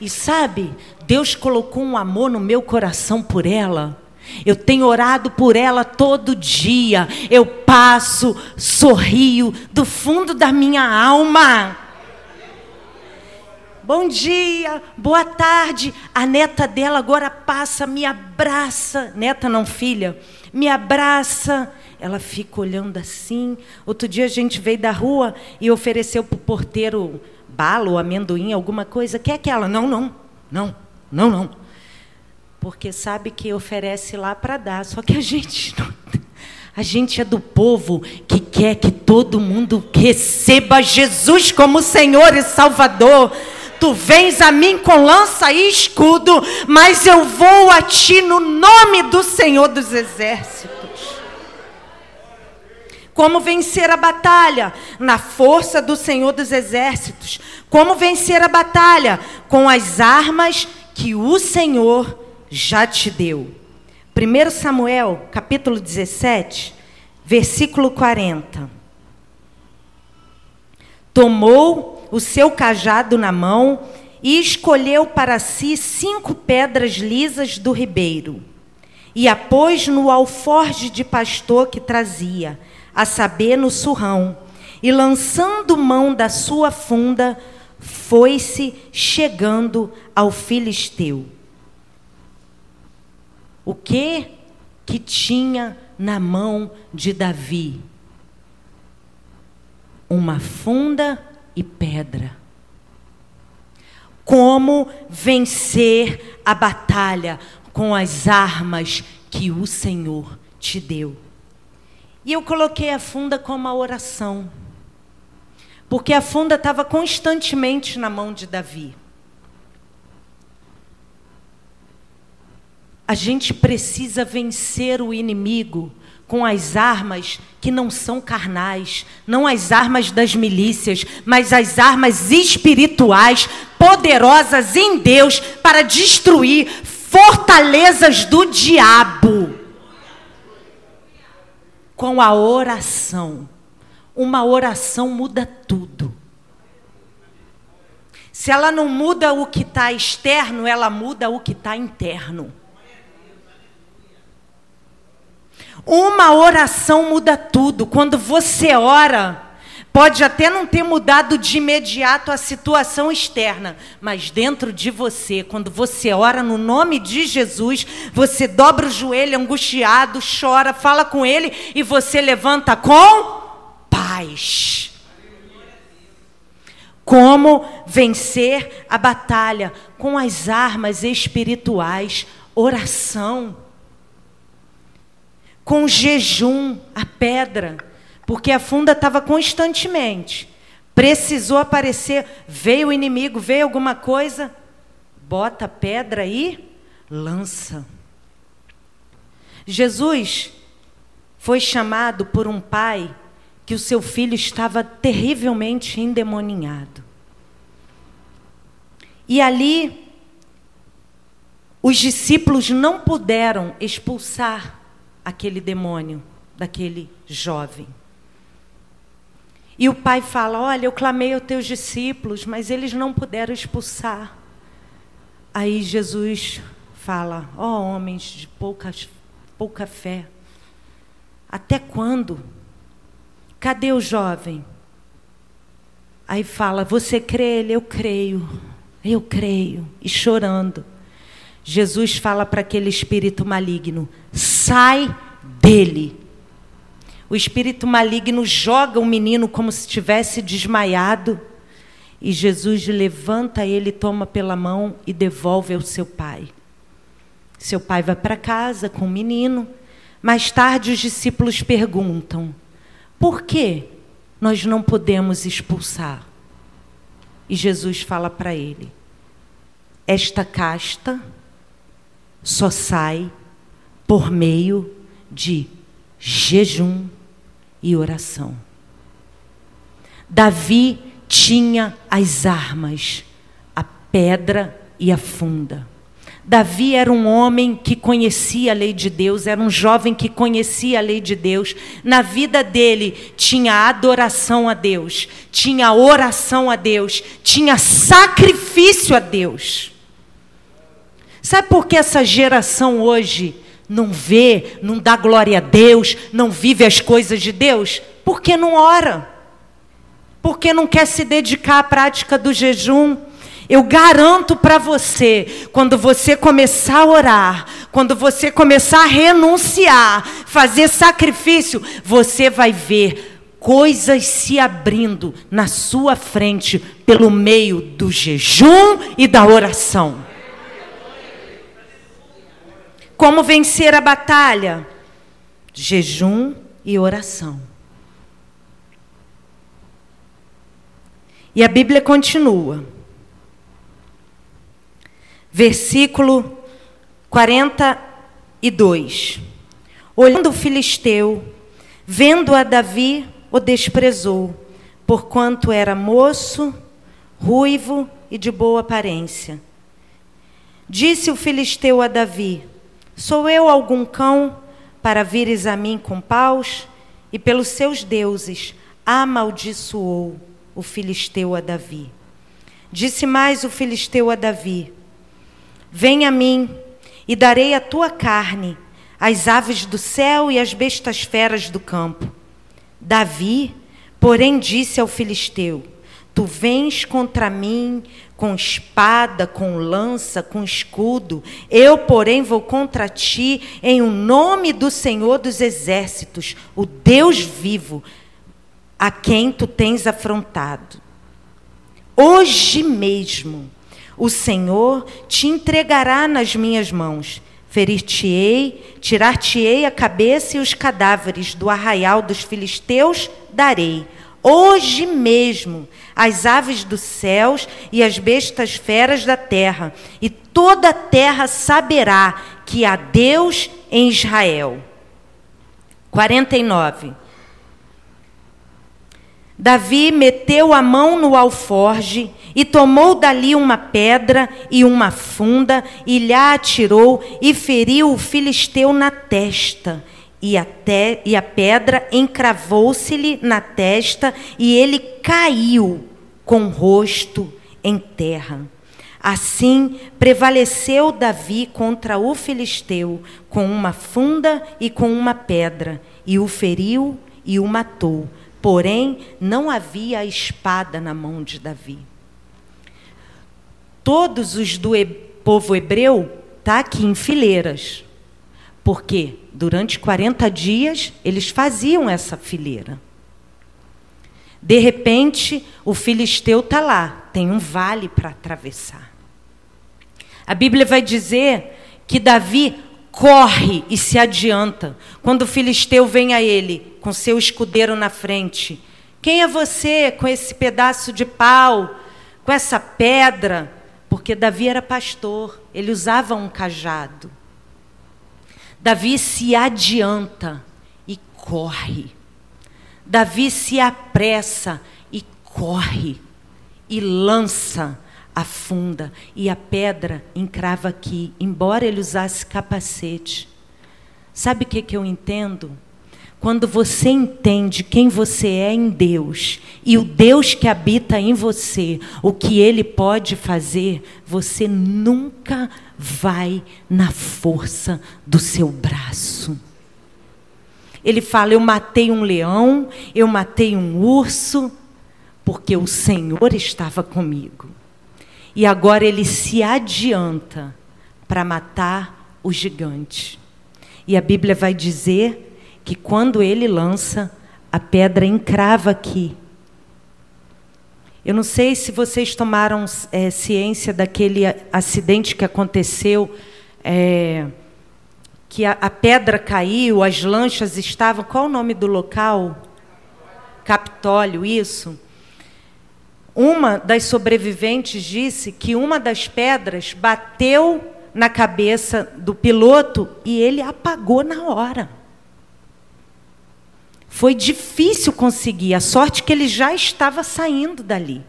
E sabe, Deus colocou um amor no meu coração por ela. Eu tenho orado por ela todo dia. Eu passo, sorrio do fundo da minha alma. Bom dia, boa tarde. A neta dela agora passa, me abraça. Neta não, filha. Me abraça. Ela fica olhando assim. Outro dia a gente veio da rua e ofereceu para o porteiro bala ou amendoim, alguma coisa. Quer que ela? Não, não, não. Não, não. Porque sabe que oferece lá para dar. Só que a gente não, a gente é do povo que quer que todo mundo receba Jesus como Senhor e Salvador. Tu vens a mim com lança e escudo, mas eu vou a ti no nome do Senhor dos Exércitos. Como vencer a batalha? Na força do Senhor dos Exércitos. Como vencer a batalha? Com as armas que o Senhor já te deu. 1 Samuel, capítulo 17, versículo 40. Tomou o seu cajado na mão e escolheu para si cinco pedras lisas do ribeiro, e a pôs no alforge de pastor que trazia, a saber, no surrão, e lançando mão da sua funda, foi-se chegando ao filisteu. O que que tinha na mão de Davi? Uma funda e pedra. Como vencer a batalha com as armas que o Senhor te deu? E eu coloquei a funda como a oração porque a funda estava constantemente na mão de Davi. A gente precisa vencer o inimigo com as armas que não são carnais, não as armas das milícias, mas as armas espirituais, poderosas em Deus para destruir fortalezas do diabo. Com a oração. Uma oração muda tudo. Se ela não muda o que está externo, ela muda o que está interno. Uma oração muda tudo. Quando você ora, pode até não ter mudado de imediato a situação externa, mas dentro de você, quando você ora no nome de Jesus, você dobra o joelho angustiado, chora, fala com ele e você levanta com paz. Como vencer a batalha com as armas espirituais, oração, com jejum, a pedra, porque a funda estava constantemente. Precisou aparecer, veio o inimigo, veio alguma coisa, bota a pedra e lança. Jesus foi chamado por um pai que o seu filho estava terrivelmente endemoninhado. E ali, os discípulos não puderam expulsar aquele demônio daquele jovem. E o pai fala: Olha, eu clamei aos teus discípulos, mas eles não puderam expulsar. Aí Jesus fala: Ó oh, homens de pouca, pouca fé, até quando? Cadê o jovem? Aí fala: Você crê? Ele, eu creio, eu creio. E chorando. Jesus fala para aquele espírito maligno: Sai dele. O espírito maligno joga o menino como se tivesse desmaiado. E Jesus levanta ele, toma pela mão e devolve ao seu pai. Seu pai vai para casa com o menino. Mais tarde, os discípulos perguntam: por que nós não podemos expulsar? E Jesus fala para ele: esta casta só sai por meio de jejum e oração. Davi tinha as armas, a pedra e a funda. Davi era um homem que conhecia a lei de Deus, era um jovem que conhecia a lei de Deus. Na vida dele tinha adoração a Deus, tinha oração a Deus, tinha sacrifício a Deus. Sabe por que essa geração hoje não vê, não dá glória a Deus, não vive as coisas de Deus? Porque não ora. Porque não quer se dedicar à prática do jejum eu garanto para você, quando você começar a orar, quando você começar a renunciar, fazer sacrifício, você vai ver coisas se abrindo na sua frente pelo meio do jejum e da oração. Como vencer a batalha? Jejum e oração. E a Bíblia continua versículo 42. Olhando o filisteu, vendo a Davi, o desprezou, porquanto era moço, ruivo e de boa aparência. Disse o filisteu a Davi: Sou eu algum cão para vires a mim com paus? E pelos seus deuses amaldiçoou o filisteu a Davi. Disse mais o filisteu a Davi: Vem a mim, e darei a tua carne, às aves do céu e às bestas feras do campo. Davi, porém, disse ao filisteu: Tu vens contra mim com espada, com lança, com escudo. Eu, porém, vou contra ti em o nome do Senhor dos exércitos, o Deus vivo, a quem tu tens afrontado. Hoje mesmo o Senhor te entregará nas minhas mãos. Ferir-te-ei, tirar-te-ei a cabeça e os cadáveres do arraial dos filisteus darei. Hoje mesmo as aves dos céus e as bestas feras da terra, e toda a terra saberá que há Deus em Israel. 49. Davi meteu a mão no alforge e tomou dali uma pedra e uma funda e lhe atirou e feriu o filisteu na testa. E a, te, e a pedra encravou-se-lhe na testa e ele caiu com o rosto em terra. Assim prevaleceu Davi contra o filisteu com uma funda e com uma pedra, e o feriu e o matou Porém, não havia espada na mão de Davi. Todos os do povo hebreu tá aqui em fileiras. Porque durante 40 dias eles faziam essa fileira. De repente, o filisteu está lá, tem um vale para atravessar. A Bíblia vai dizer que Davi corre e se adianta. Quando o filisteu vem a ele com seu escudeiro na frente, quem é você com esse pedaço de pau, com essa pedra? Porque Davi era pastor, ele usava um cajado. Davi se adianta e corre. Davi se apressa e corre e lança afunda e a pedra encrava aqui, embora ele usasse capacete. Sabe o que, que eu entendo? Quando você entende quem você é em Deus e o Deus que habita em você, o que ele pode fazer, você nunca vai na força do seu braço. Ele fala: Eu matei um leão, eu matei um urso, porque o Senhor estava comigo. E agora ele se adianta para matar o gigante. E a Bíblia vai dizer que quando ele lança, a pedra encrava aqui. Eu não sei se vocês tomaram é, ciência daquele acidente que aconteceu, é, que a, a, pedra caiu, as lanchas estavam. Qual o nome do local? Capitólio, isso. Uma das sobreviventes disse que uma das pedras bateu na cabeça do piloto e ele apagou na hora. Foi difícil conseguir, a sorte que ele já estava saindo dali.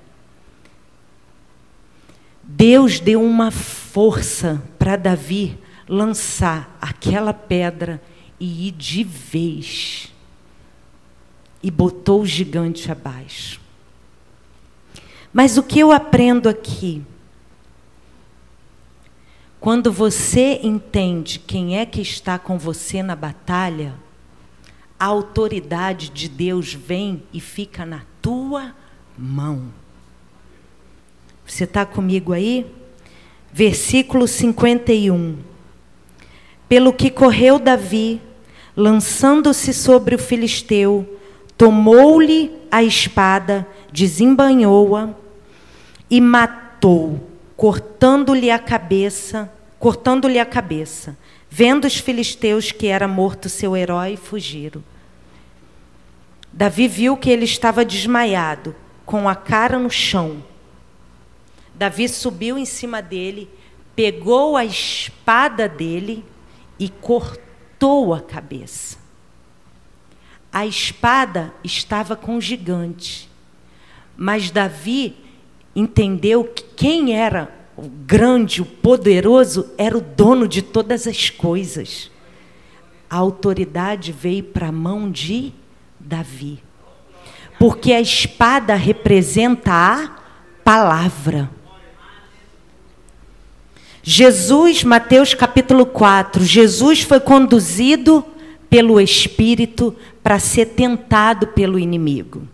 Deus deu uma força para Davi lançar aquela pedra e ir de vez. E botou o gigante abaixo. Mas o que eu aprendo aqui? Quando você entende quem é que está com você na batalha, a autoridade de Deus vem e fica na tua mão. Você está comigo aí? Versículo 51. Pelo que correu Davi, lançando-se sobre o filisteu, tomou-lhe a espada, desembanhou-a e matou, cortando-lhe a cabeça, cortando-lhe a cabeça. Vendo os filisteus que era morto seu herói, fugiram. Davi viu que ele estava desmaiado, com a cara no chão. Davi subiu em cima dele, pegou a espada dele e cortou a cabeça. A espada estava com o gigante, mas Davi entendeu que quem era o grande, o poderoso, era o dono de todas as coisas. A autoridade veio para a mão de Davi. Porque a espada representa a palavra. Jesus, Mateus capítulo 4, Jesus foi conduzido pelo Espírito para ser tentado pelo inimigo.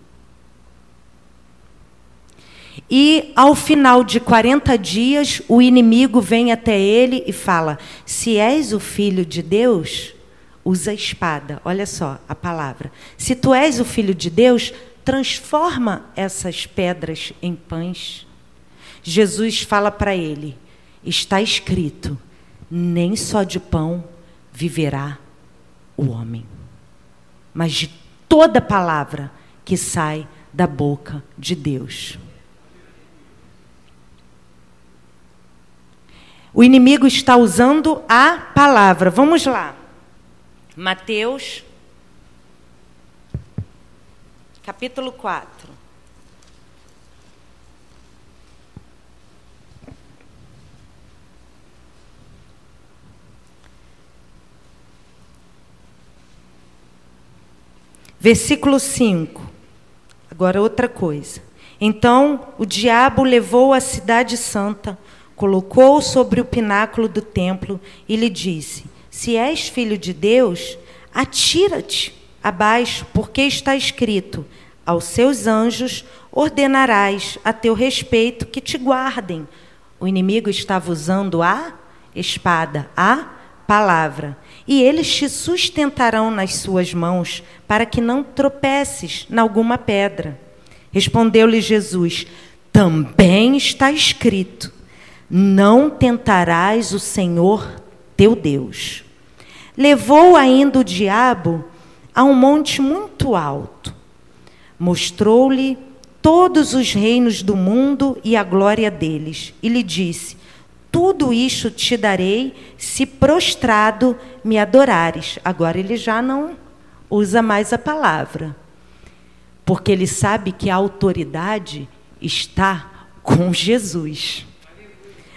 E ao final de 40 dias, o inimigo vem até ele e fala: Se és o filho de Deus, usa a espada. Olha só a palavra. Se tu és o filho de Deus, transforma essas pedras em pães. Jesus fala para ele: Está escrito: nem só de pão viverá o homem, mas de toda palavra que sai da boca de Deus. O inimigo está usando a palavra. Vamos lá. Mateus, capítulo 4. Versículo 5. Agora outra coisa. Então o diabo levou a cidade santa colocou-o sobre o pináculo do templo e lhe disse: Se és filho de Deus, atira-te abaixo, porque está escrito: Aos seus anjos ordenarás a teu respeito que te guardem. O inimigo estava usando a espada, a palavra. E eles te sustentarão nas suas mãos, para que não tropeces em alguma pedra. Respondeu-lhe Jesus: Também está escrito: Não tentarás o Senhor teu Deus. Levou ainda o diabo a um monte muito alto. Mostrou-lhe todos os reinos do mundo e a glória deles, e lhe disse: Tudo isto te darei se prostrado me adorares. Agora ele já não usa mais a palavra porque ele sabe que a autoridade está com Jesus.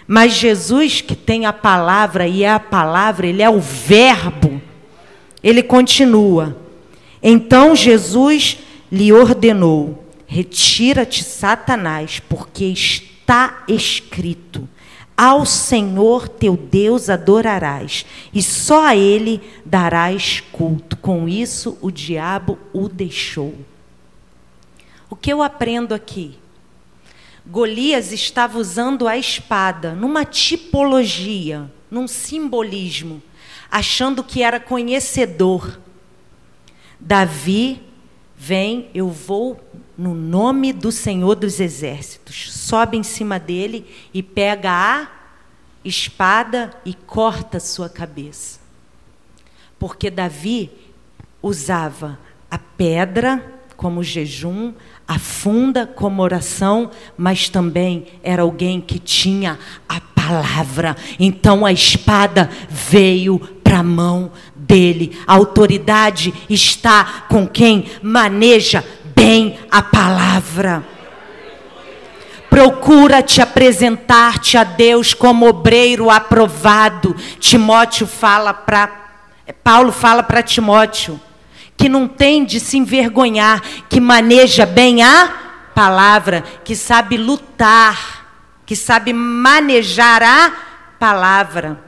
Mas Jesus, que tem a palavra e é a palavra, ele é o Verbo, ele continua. Então Jesus lhe ordenou: Retira-te, Satanás, porque está escrito: Ao Senhor teu Deus adorarás, e só a ele darás culto. Com isso, o diabo o deixou. O que eu aprendo aqui? Golias estava usando a espada numa tipologia, num simbolismo, achando que era conhecedor. Davi vem, eu vou no nome do Senhor dos Exércitos, sobe em cima dele e pega a espada e corta sua cabeça. Porque Davi usava a pedra como jejum, afunda como oração, mas também era alguém que tinha a palavra. Então a espada veio para a mão dele. A autoridade está com quem maneja bem a palavra. Procura te apresentar-te a Deus como obreiro aprovado. Timóteo fala para Paulo fala para Timóteo que não tem de se envergonhar, que maneja bem a palavra, que sabe lutar, que sabe manejar a palavra.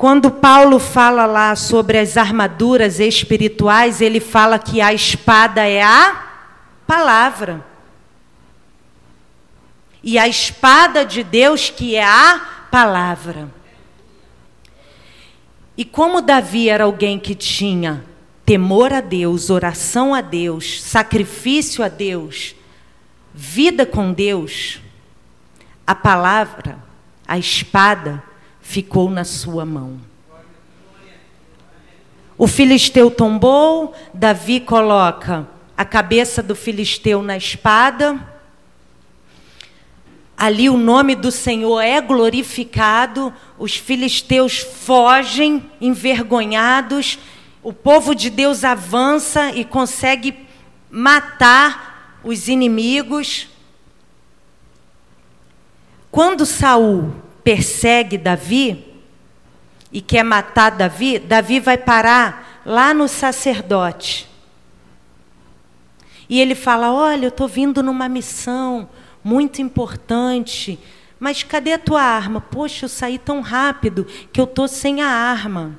Quando Paulo fala lá sobre as armaduras espirituais, ele fala que a espada é a palavra. E a espada de Deus que é a palavra. E como Davi era alguém que tinha temor a Deus, oração a Deus, sacrifício a Deus, vida com Deus, a palavra, a espada, ficou na sua mão. O filisteu tombou, Davi coloca a cabeça do filisteu na espada ali o nome do Senhor é glorificado, os filisteus fogem envergonhados, o povo de Deus avança e consegue matar os inimigos. Quando Saul persegue Davi e quer matar Davi, Davi vai parar lá no sacerdote. E ele fala: Olha, eu estou vindo numa missão muito importante. Mas cadê a tua arma? Poxa, eu saí tão rápido que eu estou sem a arma.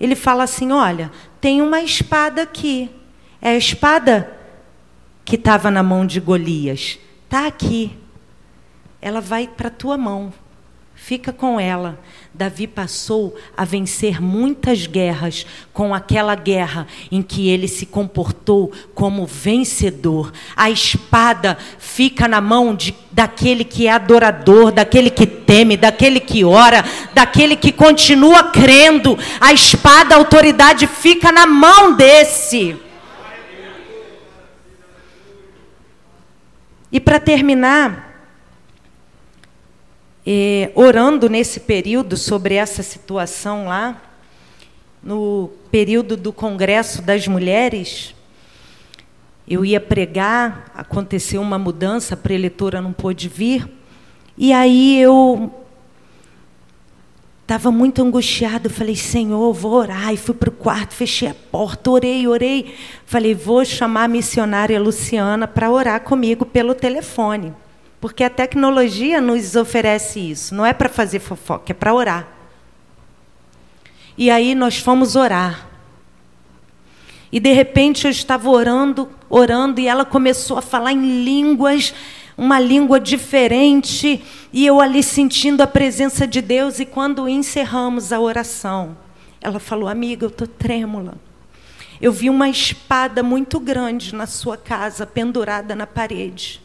Ele fala assim: Olha, tem uma espada aqui. É a espada que estava na mão de Golias. Está aqui. Ela vai para tua mão. Fica com ela. Davi passou a vencer muitas guerras com aquela guerra em que ele se comportou como vencedor. A espada fica na mão de, daquele que é adorador, daquele que teme, daquele que ora, daquele que continua crendo. A espada, a autoridade fica na mão desse. E para terminar, orando nesse período sobre essa situação lá, no período do Congresso das Mulheres, eu ia pregar, aconteceu uma mudança, a preletora não pôde vir, e aí eu estava muito angustiado, falei, Senhor, vou orar, e fui para o quarto, fechei a porta, orei, orei, falei, vou chamar a missionária Luciana para orar comigo pelo telefone. Porque a tecnologia nos oferece isso. Não é para fazer fofoca, é para orar. E aí nós fomos orar. E de repente eu estava orando, orando, e ela começou a falar em línguas, uma língua diferente, e eu ali sentindo a presença de Deus. E quando encerramos a oração, ela falou: Amiga, eu estou trêmula. eu vi uma espada muito grande na sua casa, pendurada na parede.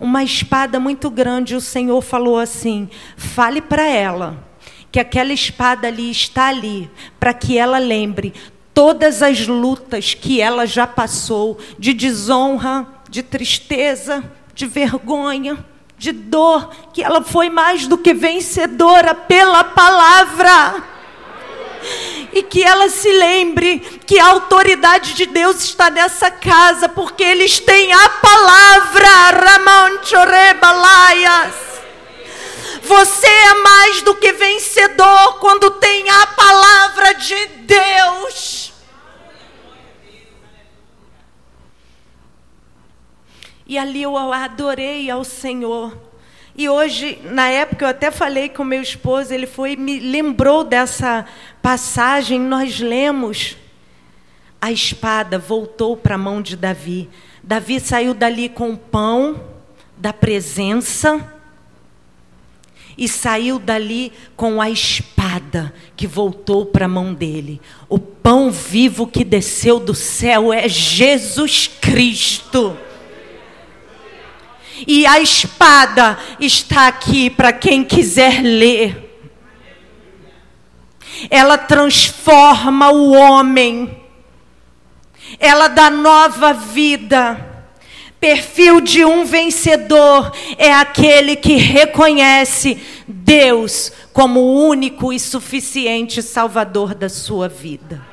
Uma espada muito grande, o Senhor falou assim: fale para ela que aquela espada ali está ali, para que ela lembre todas as lutas que ela já passou de desonra, de tristeza, de vergonha, de dor, que ela foi mais do que vencedora pela palavra. E que ela se lembre que a autoridade de Deus está nessa casa, porque eles têm a palavra. Ramanchorebalaias. Você é mais do que vencedor quando tem a palavra de Deus. E ali eu adorei ao Senhor. E hoje, na época, eu até falei com meu esposo, ele foi me lembrou dessa passagem, nós lemos. A espada voltou para a mão de Davi. Davi saiu dali com o pão da presença e saiu dali com a espada que voltou para a mão dele. O pão vivo que desceu do céu é Jesus Cristo. E a espada está aqui para quem quiser ler. Ela transforma o homem. Ela dá nova vida. Perfil de um vencedor é aquele que reconhece Deus como o único e suficiente Salvador da sua vida.